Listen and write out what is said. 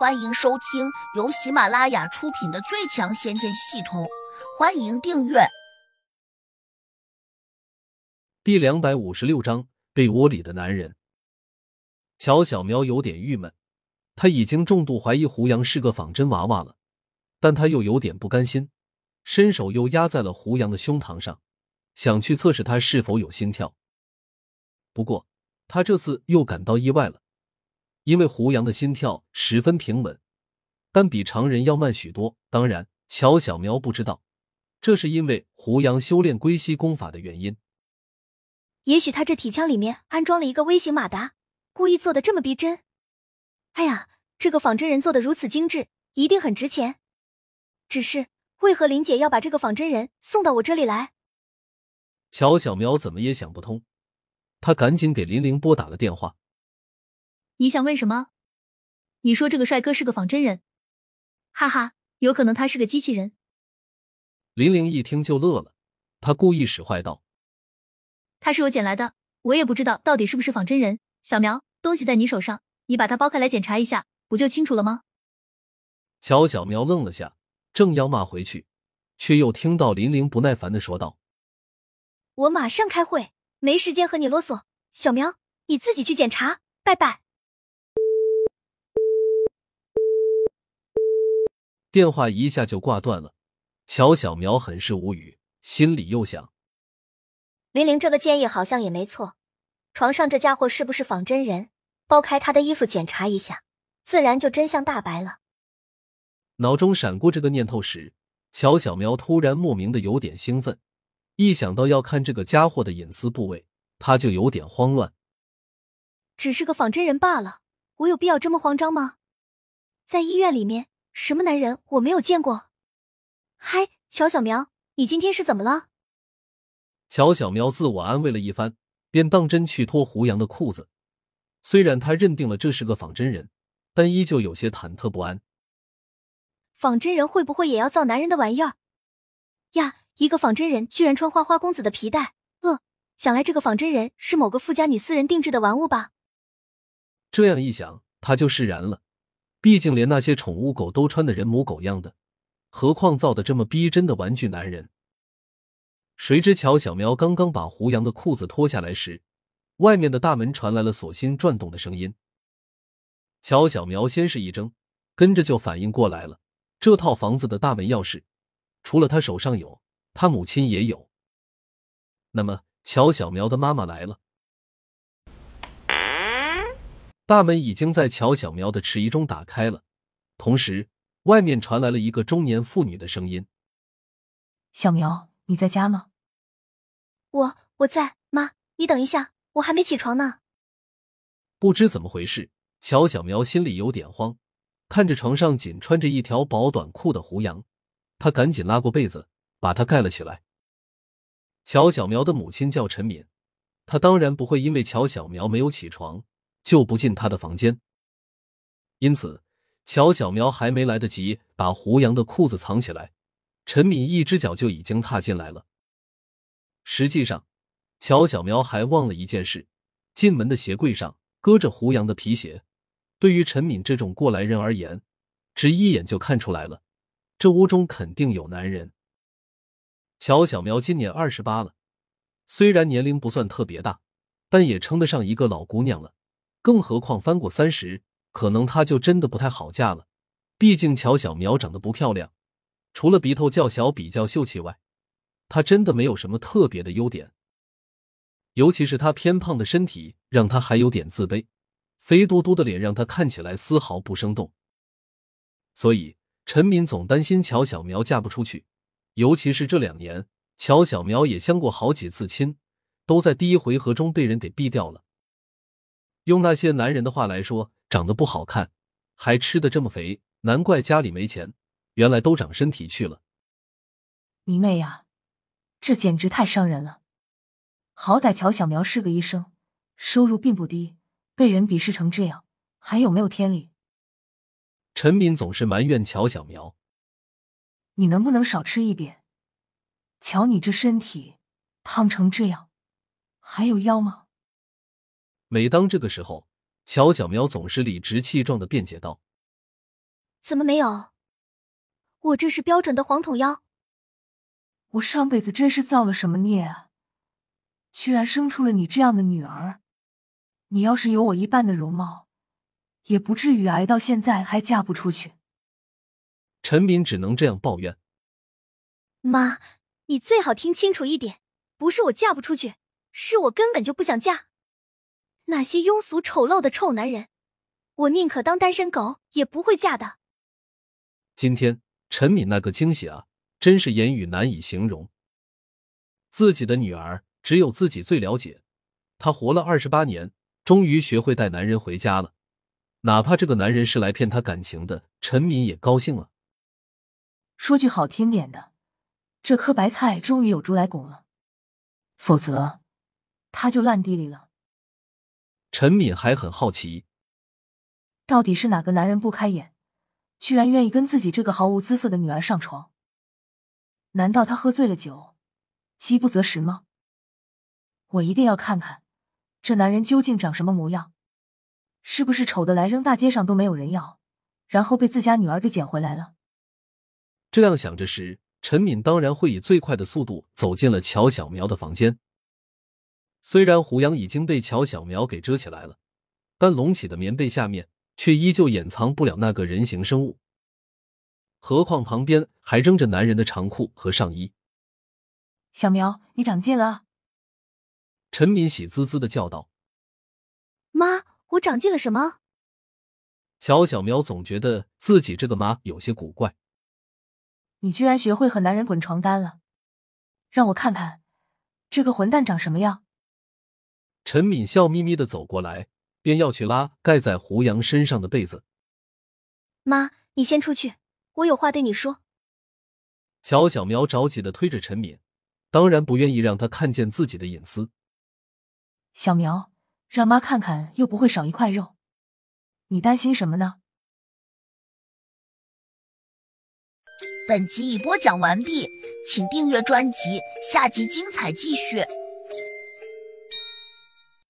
欢迎收听由喜马拉雅出品的《最强仙剑系统》，欢迎订阅。第两百五十六章，被窝里的男人。乔小苗有点郁闷，他已经重度怀疑胡杨是个仿真娃娃了，但他又有点不甘心，伸手又压在了胡杨的胸膛上，想去测试他是否有心跳。不过，他这次又感到意外了。因为胡杨的心跳十分平稳，但比常人要慢许多。当然，乔小苗不知道，这是因为胡杨修炼龟息功法的原因。也许他这体腔里面安装了一个微型马达，故意做的这么逼真。哎呀，这个仿真人做的如此精致，一定很值钱。只是为何林姐要把这个仿真人送到我这里来？乔小苗怎么也想不通，他赶紧给林玲拨打了电话。你想问什么？你说这个帅哥是个仿真人，哈哈，有可能他是个机器人。林玲一听就乐了，她故意使坏道：“他是我捡来的，我也不知道到底是不是仿真人。小苗，东西在你手上，你把它剥开来检查一下，不就清楚了吗？”乔小苗愣了下，正要骂回去，却又听到林玲不耐烦的说道：“我马上开会，没时间和你啰嗦。小苗，你自己去检查，拜拜。”电话一下就挂断了，乔小苗很是无语，心里又想：林玲这个建议好像也没错。床上这家伙是不是仿真人？剥开他的衣服检查一下，自然就真相大白了。脑中闪过这个念头时，乔小苗突然莫名的有点兴奋，一想到要看这个家伙的隐私部位，他就有点慌乱。只是个仿真人罢了，我有必要这么慌张吗？在医院里面。什么男人我没有见过？嗨，乔小苗，你今天是怎么了？乔小苗自我安慰了一番，便当真去脱胡杨的裤子。虽然他认定了这是个仿真人，但依旧有些忐忑不安。仿真人会不会也要造男人的玩意儿？呀，一个仿真人居然穿花花公子的皮带，呃，想来这个仿真人是某个富家女私人定制的玩物吧？这样一想，他就释然了。毕竟连那些宠物狗都穿的人模狗样的，何况造的这么逼真的玩具男人？谁知乔小苗刚刚把胡杨的裤子脱下来时，外面的大门传来了锁芯转动的声音。乔小苗先是一怔，跟着就反应过来了，这套房子的大门钥匙，除了他手上有，他母亲也有。那么，乔小苗的妈妈来了。大门已经在乔小苗的迟疑中打开了，同时外面传来了一个中年妇女的声音：“小苗，你在家吗？”“我我在，妈，你等一下，我还没起床呢。”不知怎么回事，乔小苗心里有点慌，看着床上仅穿着一条薄短裤的胡杨，他赶紧拉过被子把他盖了起来。乔小苗的母亲叫陈敏，她当然不会因为乔小苗没有起床。就不进他的房间，因此乔小苗还没来得及把胡杨的裤子藏起来，陈敏一只脚就已经踏进来了。实际上，乔小苗还忘了一件事：进门的鞋柜上搁着胡杨的皮鞋。对于陈敏这种过来人而言，只一眼就看出来了，这屋中肯定有男人。乔小苗今年二十八了，虽然年龄不算特别大，但也称得上一个老姑娘了。更何况翻过三十，可能她就真的不太好嫁了。毕竟乔小苗长得不漂亮，除了鼻头较小、比较秀气外，她真的没有什么特别的优点。尤其是她偏胖的身体，让她还有点自卑；肥嘟嘟的脸让她看起来丝毫不生动。所以陈敏总担心乔小苗嫁不出去。尤其是这两年，乔小苗也相过好几次亲，都在第一回合中被人给毙掉了。用那些男人的话来说，长得不好看，还吃的这么肥，难怪家里没钱。原来都长身体去了。你妹呀，这简直太伤人了！好歹乔小苗是个医生，收入并不低，被人鄙视成这样，还有没有天理？陈敏总是埋怨乔小苗：“你能不能少吃一点？瞧你这身体，胖成这样，还有腰吗？”每当这个时候，乔小苗总是理直气壮的辩解道：“怎么没有？我这是标准的黄桶腰。我上辈子真是造了什么孽啊！居然生出了你这样的女儿。你要是有我一半的容貌，也不至于挨到现在还嫁不出去。陈敏只能这样抱怨。妈，你最好听清楚一点，不是我嫁不出去，是我根本就不想嫁。那些庸俗丑陋的臭男人，我宁可当单身狗，也不会嫁的。今天陈敏那个惊喜啊，真是言语难以形容。自己的女儿只有自己最了解，她活了二十八年，终于学会带男人回家了。哪怕这个男人是来骗她感情的，陈敏也高兴了。说句好听点的，这颗白菜终于有猪来拱了，否则他就烂地里了。陈敏还很好奇，到底是哪个男人不开眼，居然愿意跟自己这个毫无姿色的女儿上床？难道他喝醉了酒，饥不择食吗？我一定要看看这男人究竟长什么模样，是不是丑的来扔大街上都没有人要，然后被自家女儿给捡回来了？这样想着时，陈敏当然会以最快的速度走进了乔小苗的房间。虽然胡杨已经被乔小苗给遮起来了，但隆起的棉被下面却依旧掩藏不了那个人形生物。何况旁边还扔着男人的长裤和上衣。小苗，你长进了。陈敏喜滋滋的叫道：“妈，我长进了什么？”乔小苗总觉得自己这个妈有些古怪。你居然学会和男人滚床单了，让我看看这个混蛋长什么样。陈敏笑眯眯的走过来，便要去拉盖在胡杨身上的被子。妈，你先出去，我有话对你说。乔小苗着急的推着陈敏，当然不愿意让她看见自己的隐私。小苗，让妈看看，又不会少一块肉，你担心什么呢？本集已播讲完毕，请订阅专辑，下集精彩继续。